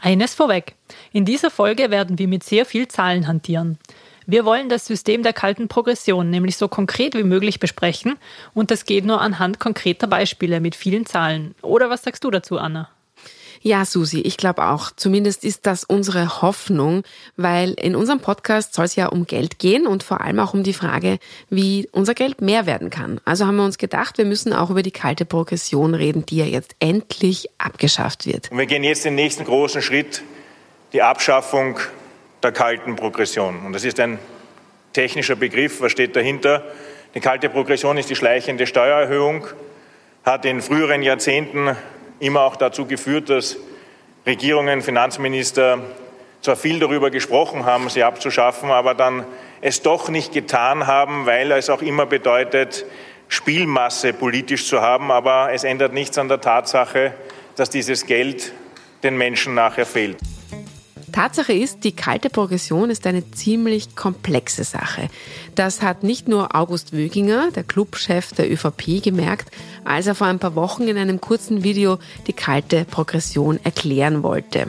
Eines vorweg. In dieser Folge werden wir mit sehr viel Zahlen hantieren. Wir wollen das System der kalten Progression nämlich so konkret wie möglich besprechen und das geht nur anhand konkreter Beispiele mit vielen Zahlen. Oder was sagst du dazu, Anna? Ja, Susi, ich glaube auch. Zumindest ist das unsere Hoffnung, weil in unserem Podcast soll es ja um Geld gehen und vor allem auch um die Frage, wie unser Geld mehr werden kann. Also haben wir uns gedacht, wir müssen auch über die kalte Progression reden, die ja jetzt endlich abgeschafft wird. Und wir gehen jetzt den nächsten großen Schritt, die Abschaffung der kalten Progression. Und das ist ein technischer Begriff. Was steht dahinter? Die kalte Progression ist die schleichende Steuererhöhung, hat in früheren Jahrzehnten immer auch dazu geführt, dass Regierungen, Finanzminister zwar viel darüber gesprochen haben, sie abzuschaffen, aber dann es doch nicht getan haben, weil es auch immer bedeutet, Spielmasse politisch zu haben. Aber es ändert nichts an der Tatsache, dass dieses Geld den Menschen nachher fehlt. Tatsache ist, die kalte Progression ist eine ziemlich komplexe Sache. Das hat nicht nur August Wöginger, der Clubchef der ÖVP, gemerkt, als er vor ein paar Wochen in einem kurzen Video die kalte Progression erklären wollte.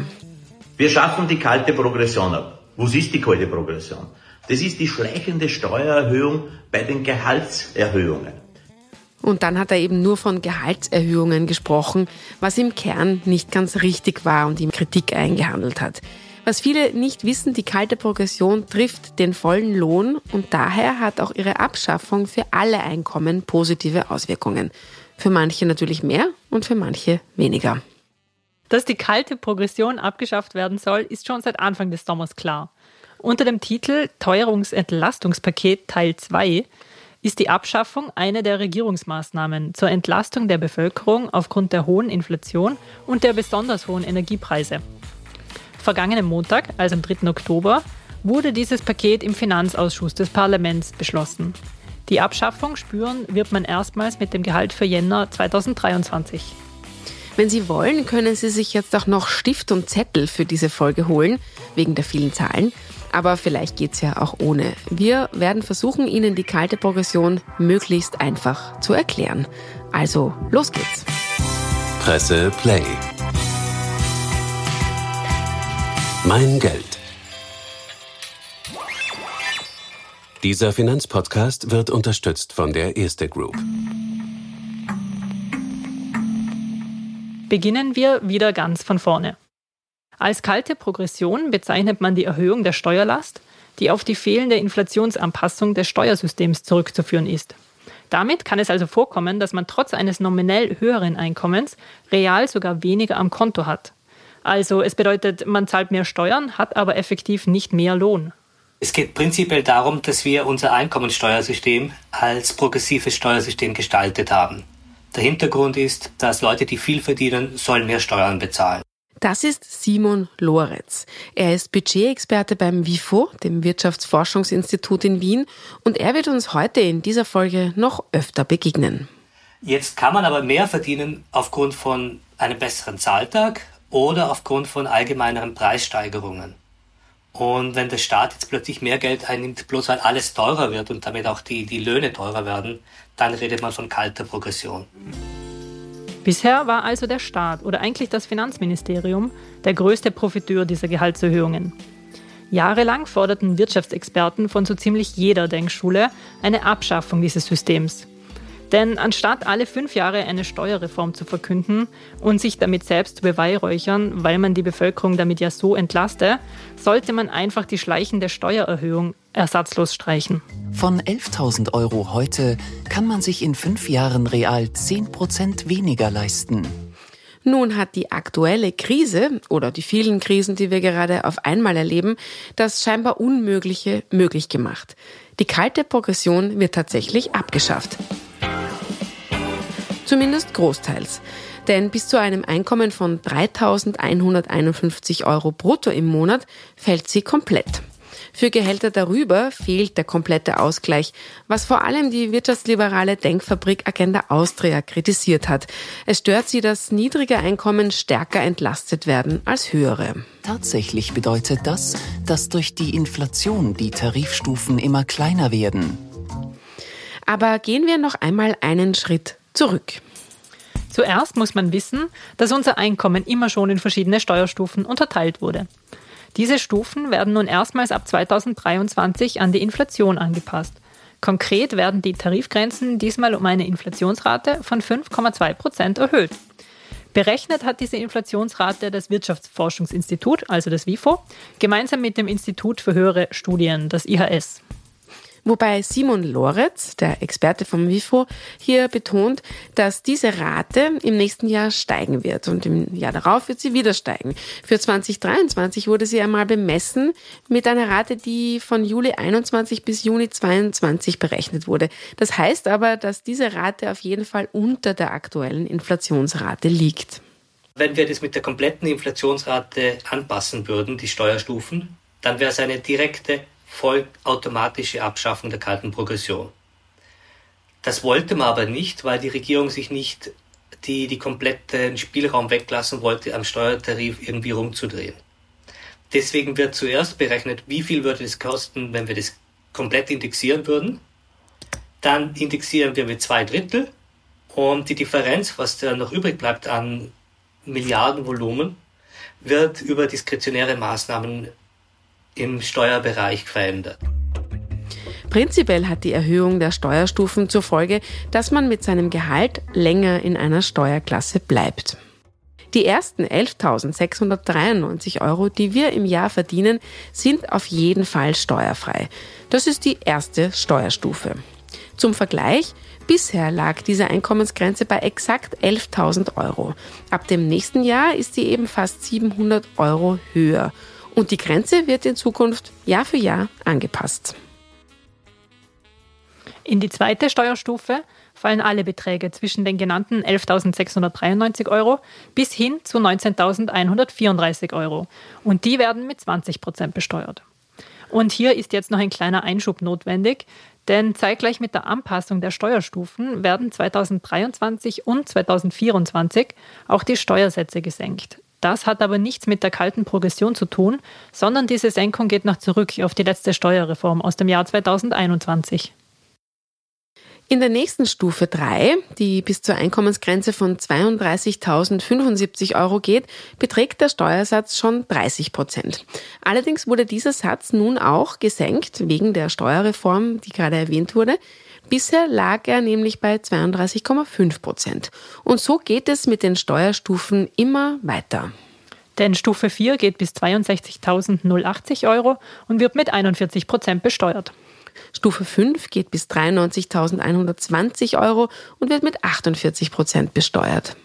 Wir schaffen die kalte Progression ab. Was ist die kalte Progression? Das ist die schleichende Steuererhöhung bei den Gehaltserhöhungen. Und dann hat er eben nur von Gehaltserhöhungen gesprochen, was im Kern nicht ganz richtig war und ihm Kritik eingehandelt hat. Was viele nicht wissen, die kalte Progression trifft den vollen Lohn und daher hat auch ihre Abschaffung für alle Einkommen positive Auswirkungen. Für manche natürlich mehr und für manche weniger. Dass die kalte Progression abgeschafft werden soll, ist schon seit Anfang des Sommers klar. Unter dem Titel Teuerungsentlastungspaket Teil 2 ist die Abschaffung eine der Regierungsmaßnahmen zur Entlastung der Bevölkerung aufgrund der hohen Inflation und der besonders hohen Energiepreise. Vergangenen Montag, also am 3. Oktober, wurde dieses Paket im Finanzausschuss des Parlaments beschlossen. Die Abschaffung spüren wird man erstmals mit dem Gehalt für Jänner 2023. Wenn Sie wollen, können Sie sich jetzt auch noch Stift und Zettel für diese Folge holen, wegen der vielen Zahlen. Aber vielleicht geht es ja auch ohne. Wir werden versuchen, Ihnen die kalte Progression möglichst einfach zu erklären. Also, los geht's. Presse Play. Mein Geld. Dieser Finanzpodcast wird unterstützt von der Erste Group. Beginnen wir wieder ganz von vorne. Als kalte Progression bezeichnet man die Erhöhung der Steuerlast, die auf die fehlende Inflationsanpassung des Steuersystems zurückzuführen ist. Damit kann es also vorkommen, dass man trotz eines nominell höheren Einkommens real sogar weniger am Konto hat. Also es bedeutet, man zahlt mehr Steuern, hat aber effektiv nicht mehr Lohn. Es geht prinzipiell darum, dass wir unser Einkommensteuersystem als progressives Steuersystem gestaltet haben. Der Hintergrund ist, dass Leute, die viel verdienen, sollen mehr Steuern bezahlen. Das ist Simon Loretz. Er ist Budgetexperte beim WIFO, dem Wirtschaftsforschungsinstitut in Wien, und er wird uns heute in dieser Folge noch öfter begegnen. Jetzt kann man aber mehr verdienen aufgrund von einem besseren Zahltag, oder aufgrund von allgemeineren Preissteigerungen. Und wenn der Staat jetzt plötzlich mehr Geld einnimmt, bloß weil alles teurer wird und damit auch die, die Löhne teurer werden, dann redet man von kalter Progression. Bisher war also der Staat oder eigentlich das Finanzministerium der größte Profiteur dieser Gehaltserhöhungen. Jahrelang forderten Wirtschaftsexperten von so ziemlich jeder Denkschule eine Abschaffung dieses Systems. Denn anstatt alle fünf Jahre eine Steuerreform zu verkünden und sich damit selbst zu beweihräuchern, weil man die Bevölkerung damit ja so entlaste, sollte man einfach die schleichende Steuererhöhung ersatzlos streichen. Von 11.000 Euro heute kann man sich in fünf Jahren real 10 Prozent weniger leisten. Nun hat die aktuelle Krise oder die vielen Krisen, die wir gerade auf einmal erleben, das scheinbar Unmögliche möglich gemacht. Die kalte Progression wird tatsächlich abgeschafft. Zumindest großteils. Denn bis zu einem Einkommen von 3.151 Euro brutto im Monat fällt sie komplett. Für Gehälter darüber fehlt der komplette Ausgleich, was vor allem die wirtschaftsliberale Denkfabrik Agenda Austria kritisiert hat. Es stört sie, dass niedrige Einkommen stärker entlastet werden als höhere. Tatsächlich bedeutet das, dass durch die Inflation die Tarifstufen immer kleiner werden. Aber gehen wir noch einmal einen Schritt zurück. Zuerst muss man wissen, dass unser Einkommen immer schon in verschiedene Steuerstufen unterteilt wurde. Diese Stufen werden nun erstmals ab 2023 an die Inflation angepasst. Konkret werden die Tarifgrenzen diesmal um eine Inflationsrate von 5,2 Prozent erhöht. Berechnet hat diese Inflationsrate das Wirtschaftsforschungsinstitut, also das WIFO, gemeinsam mit dem Institut für höhere Studien, das IHS. Wobei Simon Loretz, der Experte vom WIFO, hier betont, dass diese Rate im nächsten Jahr steigen wird und im Jahr darauf wird sie wieder steigen. Für 2023 wurde sie einmal bemessen mit einer Rate, die von Juli 21 bis Juni 22 berechnet wurde. Das heißt aber, dass diese Rate auf jeden Fall unter der aktuellen Inflationsrate liegt. Wenn wir das mit der kompletten Inflationsrate anpassen würden, die Steuerstufen, dann wäre es eine direkte vollautomatische Abschaffung der kalten Progression. Das wollte man aber nicht, weil die Regierung sich nicht die, die kompletten Spielraum weglassen wollte, am Steuertarif irgendwie rumzudrehen. Deswegen wird zuerst berechnet, wie viel würde es kosten, wenn wir das komplett indexieren würden. Dann indexieren wir mit zwei Drittel und die Differenz, was da noch übrig bleibt an Milliardenvolumen, wird über diskretionäre Maßnahmen im Steuerbereich verändert. Prinzipiell hat die Erhöhung der Steuerstufen zur Folge, dass man mit seinem Gehalt länger in einer Steuerklasse bleibt. Die ersten 11.693 Euro, die wir im Jahr verdienen, sind auf jeden Fall steuerfrei. Das ist die erste Steuerstufe. Zum Vergleich, bisher lag diese Einkommensgrenze bei exakt 11.000 Euro. Ab dem nächsten Jahr ist sie eben fast 700 Euro höher und die Grenze wird in Zukunft Jahr für Jahr angepasst. In die zweite Steuerstufe fallen alle Beträge zwischen den genannten 11.693 Euro bis hin zu 19.134 Euro. Und die werden mit 20 Prozent besteuert. Und hier ist jetzt noch ein kleiner Einschub notwendig, denn zeitgleich mit der Anpassung der Steuerstufen werden 2023 und 2024 auch die Steuersätze gesenkt. Das hat aber nichts mit der kalten Progression zu tun, sondern diese Senkung geht noch zurück auf die letzte Steuerreform aus dem Jahr 2021. In der nächsten Stufe 3, die bis zur Einkommensgrenze von 32.075 Euro geht, beträgt der Steuersatz schon 30 Prozent. Allerdings wurde dieser Satz nun auch gesenkt wegen der Steuerreform, die gerade erwähnt wurde. Bisher lag er nämlich bei 32,5 Prozent. Und so geht es mit den Steuerstufen immer weiter. Denn Stufe 4 geht bis 62.080 Euro und wird mit 41 Prozent besteuert. Stufe 5 geht bis 93.120 Euro und wird mit 48 Prozent besteuert.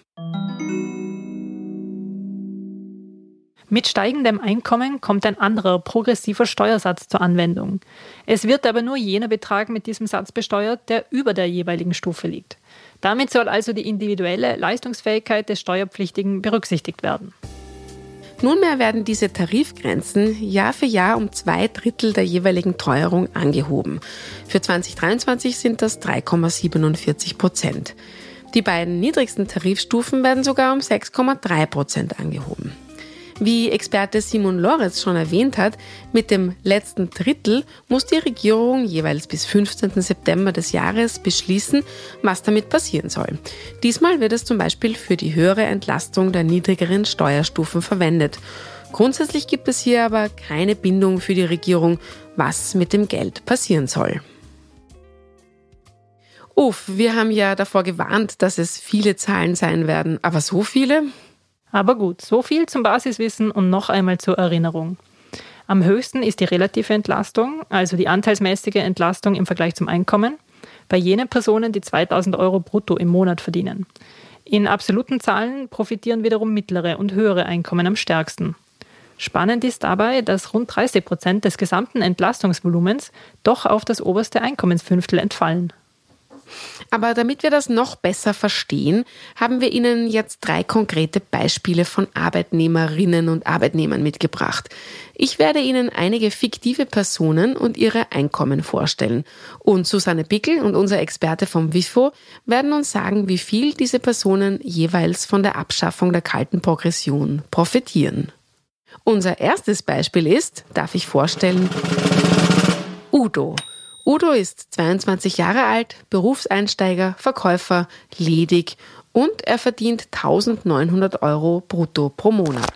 Mit steigendem Einkommen kommt ein anderer progressiver Steuersatz zur Anwendung. Es wird aber nur jener Betrag mit diesem Satz besteuert, der über der jeweiligen Stufe liegt. Damit soll also die individuelle Leistungsfähigkeit des Steuerpflichtigen berücksichtigt werden. Nunmehr werden diese Tarifgrenzen Jahr für Jahr um zwei Drittel der jeweiligen Teuerung angehoben. Für 2023 sind das 3,47 Prozent. Die beiden niedrigsten Tarifstufen werden sogar um 6,3 Prozent angehoben. Wie Experte Simon Lorenz schon erwähnt hat, mit dem letzten Drittel muss die Regierung jeweils bis 15. September des Jahres beschließen, was damit passieren soll. Diesmal wird es zum Beispiel für die höhere Entlastung der niedrigeren Steuerstufen verwendet. Grundsätzlich gibt es hier aber keine Bindung für die Regierung, was mit dem Geld passieren soll. Uff, wir haben ja davor gewarnt, dass es viele Zahlen sein werden, aber so viele? Aber gut, so viel zum Basiswissen und noch einmal zur Erinnerung. Am höchsten ist die relative Entlastung, also die anteilsmäßige Entlastung im Vergleich zum Einkommen, bei jenen Personen, die 2000 Euro brutto im Monat verdienen. In absoluten Zahlen profitieren wiederum mittlere und höhere Einkommen am stärksten. Spannend ist dabei, dass rund 30 Prozent des gesamten Entlastungsvolumens doch auf das oberste Einkommensfünftel entfallen. Aber damit wir das noch besser verstehen, haben wir Ihnen jetzt drei konkrete Beispiele von Arbeitnehmerinnen und Arbeitnehmern mitgebracht. Ich werde Ihnen einige fiktive Personen und ihre Einkommen vorstellen. Und Susanne Pickel und unser Experte vom WIFO werden uns sagen, wie viel diese Personen jeweils von der Abschaffung der kalten Progression profitieren. Unser erstes Beispiel ist, darf ich vorstellen, Udo. Udo ist 22 Jahre alt, Berufseinsteiger, Verkäufer, ledig und er verdient 1900 Euro brutto pro Monat.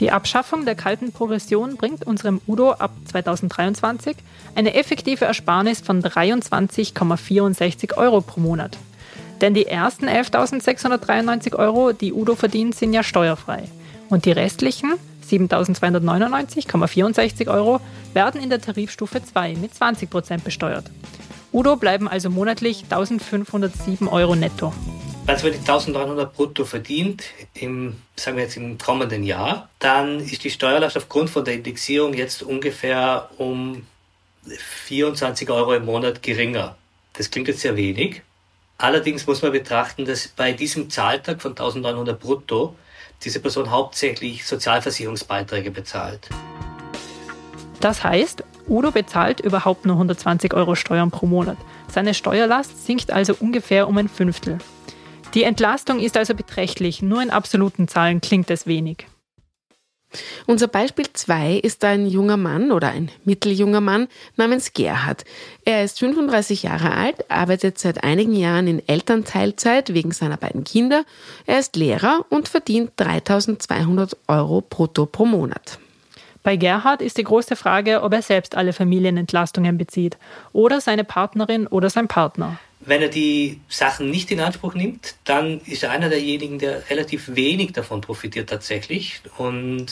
Die Abschaffung der kalten Progression bringt unserem Udo ab 2023 eine effektive Ersparnis von 23,64 Euro pro Monat. Denn die ersten 11.693 Euro, die Udo verdient, sind ja steuerfrei. Und die restlichen 7.299,64 Euro werden in der Tarifstufe 2 mit 20 Prozent besteuert. Udo bleiben also monatlich 1.507 Euro netto. Wenn ich 1900 brutto verdient, im, sagen wir jetzt im kommenden Jahr, dann ist die Steuerlast aufgrund von der Indexierung jetzt ungefähr um 24 Euro im Monat geringer. Das klingt jetzt sehr wenig. Allerdings muss man betrachten, dass bei diesem Zahltag von 1900 brutto diese Person hauptsächlich Sozialversicherungsbeiträge bezahlt. Das heißt, Udo bezahlt überhaupt nur 120 Euro Steuern pro Monat. Seine Steuerlast sinkt also ungefähr um ein Fünftel. Die Entlastung ist also beträchtlich, nur in absoluten Zahlen klingt es wenig. Unser Beispiel 2 ist ein junger Mann oder ein mitteljunger Mann namens Gerhard. Er ist 35 Jahre alt, arbeitet seit einigen Jahren in Elternteilzeit wegen seiner beiden Kinder. Er ist Lehrer und verdient 3200 Euro brutto pro Monat. Bei Gerhard ist die große Frage, ob er selbst alle Familienentlastungen bezieht oder seine Partnerin oder sein Partner. Wenn er die Sachen nicht in Anspruch nimmt, dann ist er einer derjenigen, der relativ wenig davon profitiert tatsächlich und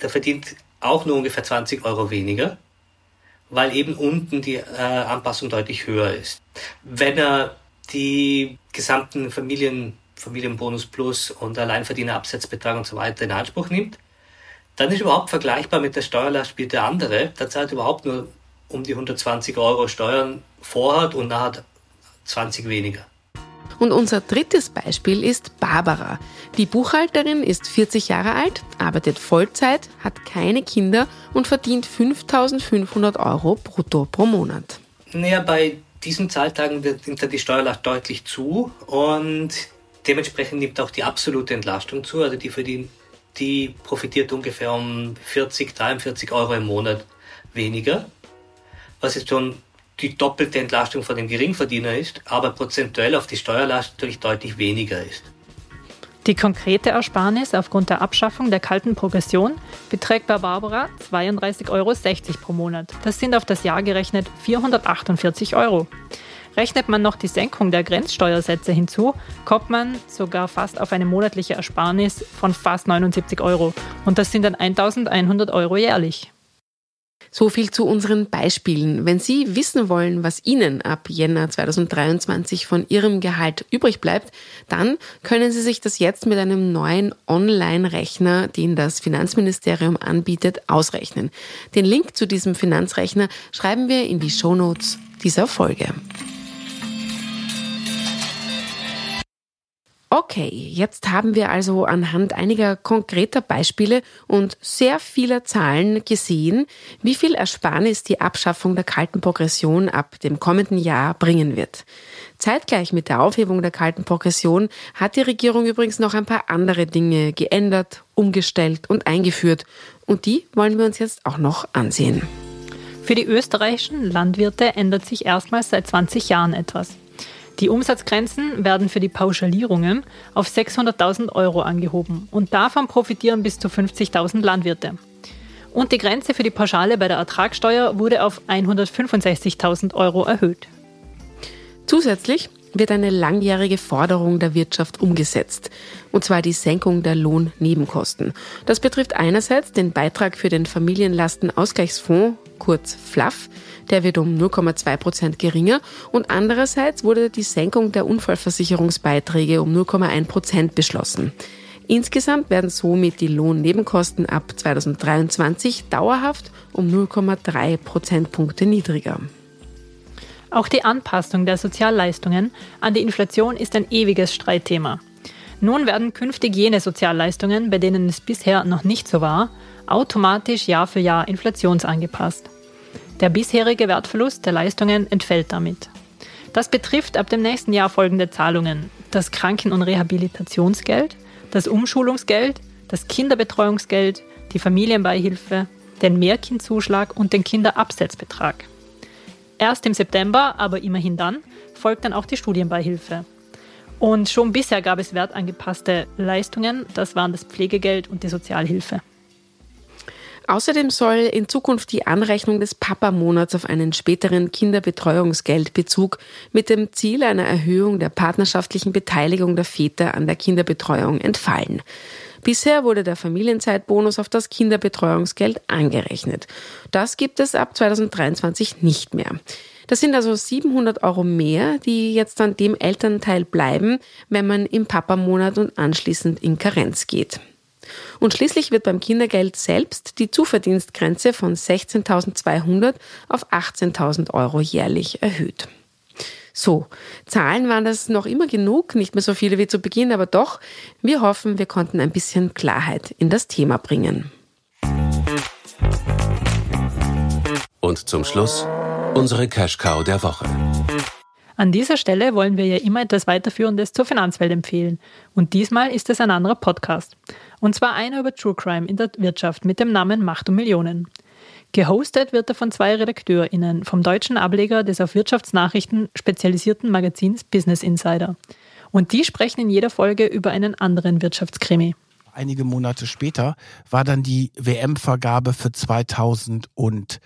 der verdient auch nur ungefähr 20 Euro weniger, weil eben unten die äh, Anpassung deutlich höher ist. Wenn er die gesamten Familien, Familienbonus Plus und Alleinverdienerabsetzbetrag und so weiter in Anspruch nimmt, dann ist überhaupt vergleichbar mit der Steuerlast wie der andere. Der zahlt überhaupt nur um die 120 Euro Steuern vorhat und nachher 20 weniger. Und unser drittes Beispiel ist Barbara. Die Buchhalterin ist 40 Jahre alt, arbeitet Vollzeit, hat keine Kinder und verdient 5500 Euro brutto pro Monat. Naja, bei diesen Zahltagen nimmt dann die Steuerlast deutlich zu und dementsprechend nimmt auch die absolute Entlastung zu. Also die, verdient, die profitiert ungefähr um 40, 43 Euro im Monat weniger, was jetzt schon die doppelte Entlastung von dem Geringverdiener ist, aber prozentuell auf die Steuerlast natürlich deutlich weniger ist. Die konkrete Ersparnis aufgrund der Abschaffung der kalten Progression beträgt bei Barbara 32,60 Euro pro Monat. Das sind auf das Jahr gerechnet 448 Euro. Rechnet man noch die Senkung der Grenzsteuersätze hinzu, kommt man sogar fast auf eine monatliche Ersparnis von fast 79 Euro. Und das sind dann 1100 Euro jährlich. So viel zu unseren Beispielen. Wenn Sie wissen wollen, was Ihnen ab Jänner 2023 von Ihrem Gehalt übrig bleibt, dann können Sie sich das jetzt mit einem neuen Online-Rechner, den das Finanzministerium anbietet, ausrechnen. Den Link zu diesem Finanzrechner schreiben wir in die Shownotes dieser Folge. Okay, jetzt haben wir also anhand einiger konkreter Beispiele und sehr vieler Zahlen gesehen, wie viel Ersparnis die Abschaffung der kalten Progression ab dem kommenden Jahr bringen wird. Zeitgleich mit der Aufhebung der kalten Progression hat die Regierung übrigens noch ein paar andere Dinge geändert, umgestellt und eingeführt. Und die wollen wir uns jetzt auch noch ansehen. Für die österreichischen Landwirte ändert sich erstmals seit 20 Jahren etwas. Die Umsatzgrenzen werden für die Pauschalierungen auf 600.000 Euro angehoben und davon profitieren bis zu 50.000 Landwirte. Und die Grenze für die Pauschale bei der Ertragssteuer wurde auf 165.000 Euro erhöht. Zusätzlich wird eine langjährige Forderung der Wirtschaft umgesetzt, und zwar die Senkung der Lohnnebenkosten. Das betrifft einerseits den Beitrag für den Familienlastenausgleichsfonds, kurz FLAF, der wird um 0,2 Prozent geringer und andererseits wurde die Senkung der Unfallversicherungsbeiträge um 0,1 Prozent beschlossen. Insgesamt werden somit die Lohnnebenkosten ab 2023 dauerhaft um 0,3 Prozentpunkte niedriger. Auch die Anpassung der Sozialleistungen an die Inflation ist ein ewiges Streitthema. Nun werden künftig jene Sozialleistungen, bei denen es bisher noch nicht so war, automatisch Jahr für Jahr inflationsangepasst. Der bisherige Wertverlust der Leistungen entfällt damit. Das betrifft ab dem nächsten Jahr folgende Zahlungen. Das Kranken- und Rehabilitationsgeld, das Umschulungsgeld, das Kinderbetreuungsgeld, die Familienbeihilfe, den Mehrkindzuschlag und den Kinderabsetzbetrag. Erst im September, aber immerhin dann, folgt dann auch die Studienbeihilfe. Und schon bisher gab es wertangepasste Leistungen, das waren das Pflegegeld und die Sozialhilfe. Außerdem soll in Zukunft die Anrechnung des Papa-Monats auf einen späteren Kinderbetreuungsgeldbezug mit dem Ziel einer Erhöhung der partnerschaftlichen Beteiligung der Väter an der Kinderbetreuung entfallen. Bisher wurde der Familienzeitbonus auf das Kinderbetreuungsgeld angerechnet. Das gibt es ab 2023 nicht mehr. Das sind also 700 Euro mehr, die jetzt an dem Elternteil bleiben, wenn man im Papamonat und anschließend in Karenz geht. Und schließlich wird beim Kindergeld selbst die Zuverdienstgrenze von 16.200 auf 18.000 Euro jährlich erhöht. So, Zahlen waren das noch immer genug, nicht mehr so viele wie zu Beginn, aber doch, wir hoffen, wir konnten ein bisschen Klarheit in das Thema bringen. Und zum Schluss unsere Cash Cow der Woche. An dieser Stelle wollen wir ja immer etwas Weiterführendes zur Finanzwelt empfehlen. Und diesmal ist es ein anderer Podcast. Und zwar einer über True Crime in der Wirtschaft mit dem Namen Macht um Millionen. Gehostet wird er von zwei RedakteurInnen vom deutschen Ableger des auf Wirtschaftsnachrichten spezialisierten Magazins Business Insider. Und die sprechen in jeder Folge über einen anderen Wirtschaftskrimi. Einige Monate später war dann die WM-Vergabe für 2018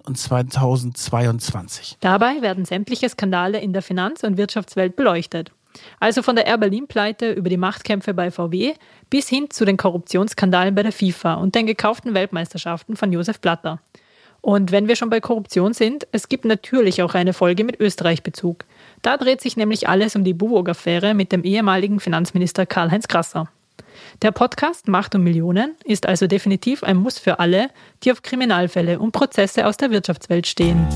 und 2022. Dabei werden sämtliche Skandale in der Finanz- und Wirtschaftswelt beleuchtet. Also von der Air Berlin-Pleite über die Machtkämpfe bei VW bis hin zu den Korruptionsskandalen bei der FIFA und den gekauften Weltmeisterschaften von Josef Blatter. Und wenn wir schon bei Korruption sind, es gibt natürlich auch eine Folge mit Österreich-Bezug. Da dreht sich nämlich alles um die Buwog-Affäre mit dem ehemaligen Finanzminister Karl-Heinz Grasser. Der Podcast Macht um Millionen ist also definitiv ein Muss für alle, die auf Kriminalfälle und Prozesse aus der Wirtschaftswelt stehen.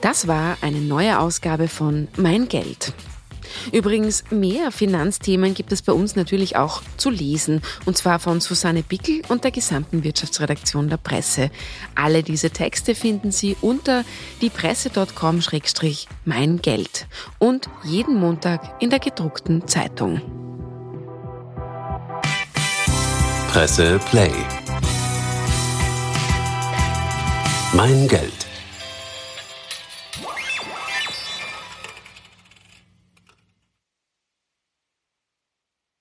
Das war eine neue Ausgabe von Mein Geld. Übrigens, mehr Finanzthemen gibt es bei uns natürlich auch zu lesen, und zwar von Susanne Bickel und der gesamten Wirtschaftsredaktion der Presse. Alle diese Texte finden Sie unter diepresse.com-mein Geld und jeden Montag in der gedruckten Zeitung. Presse Play. Mein Geld.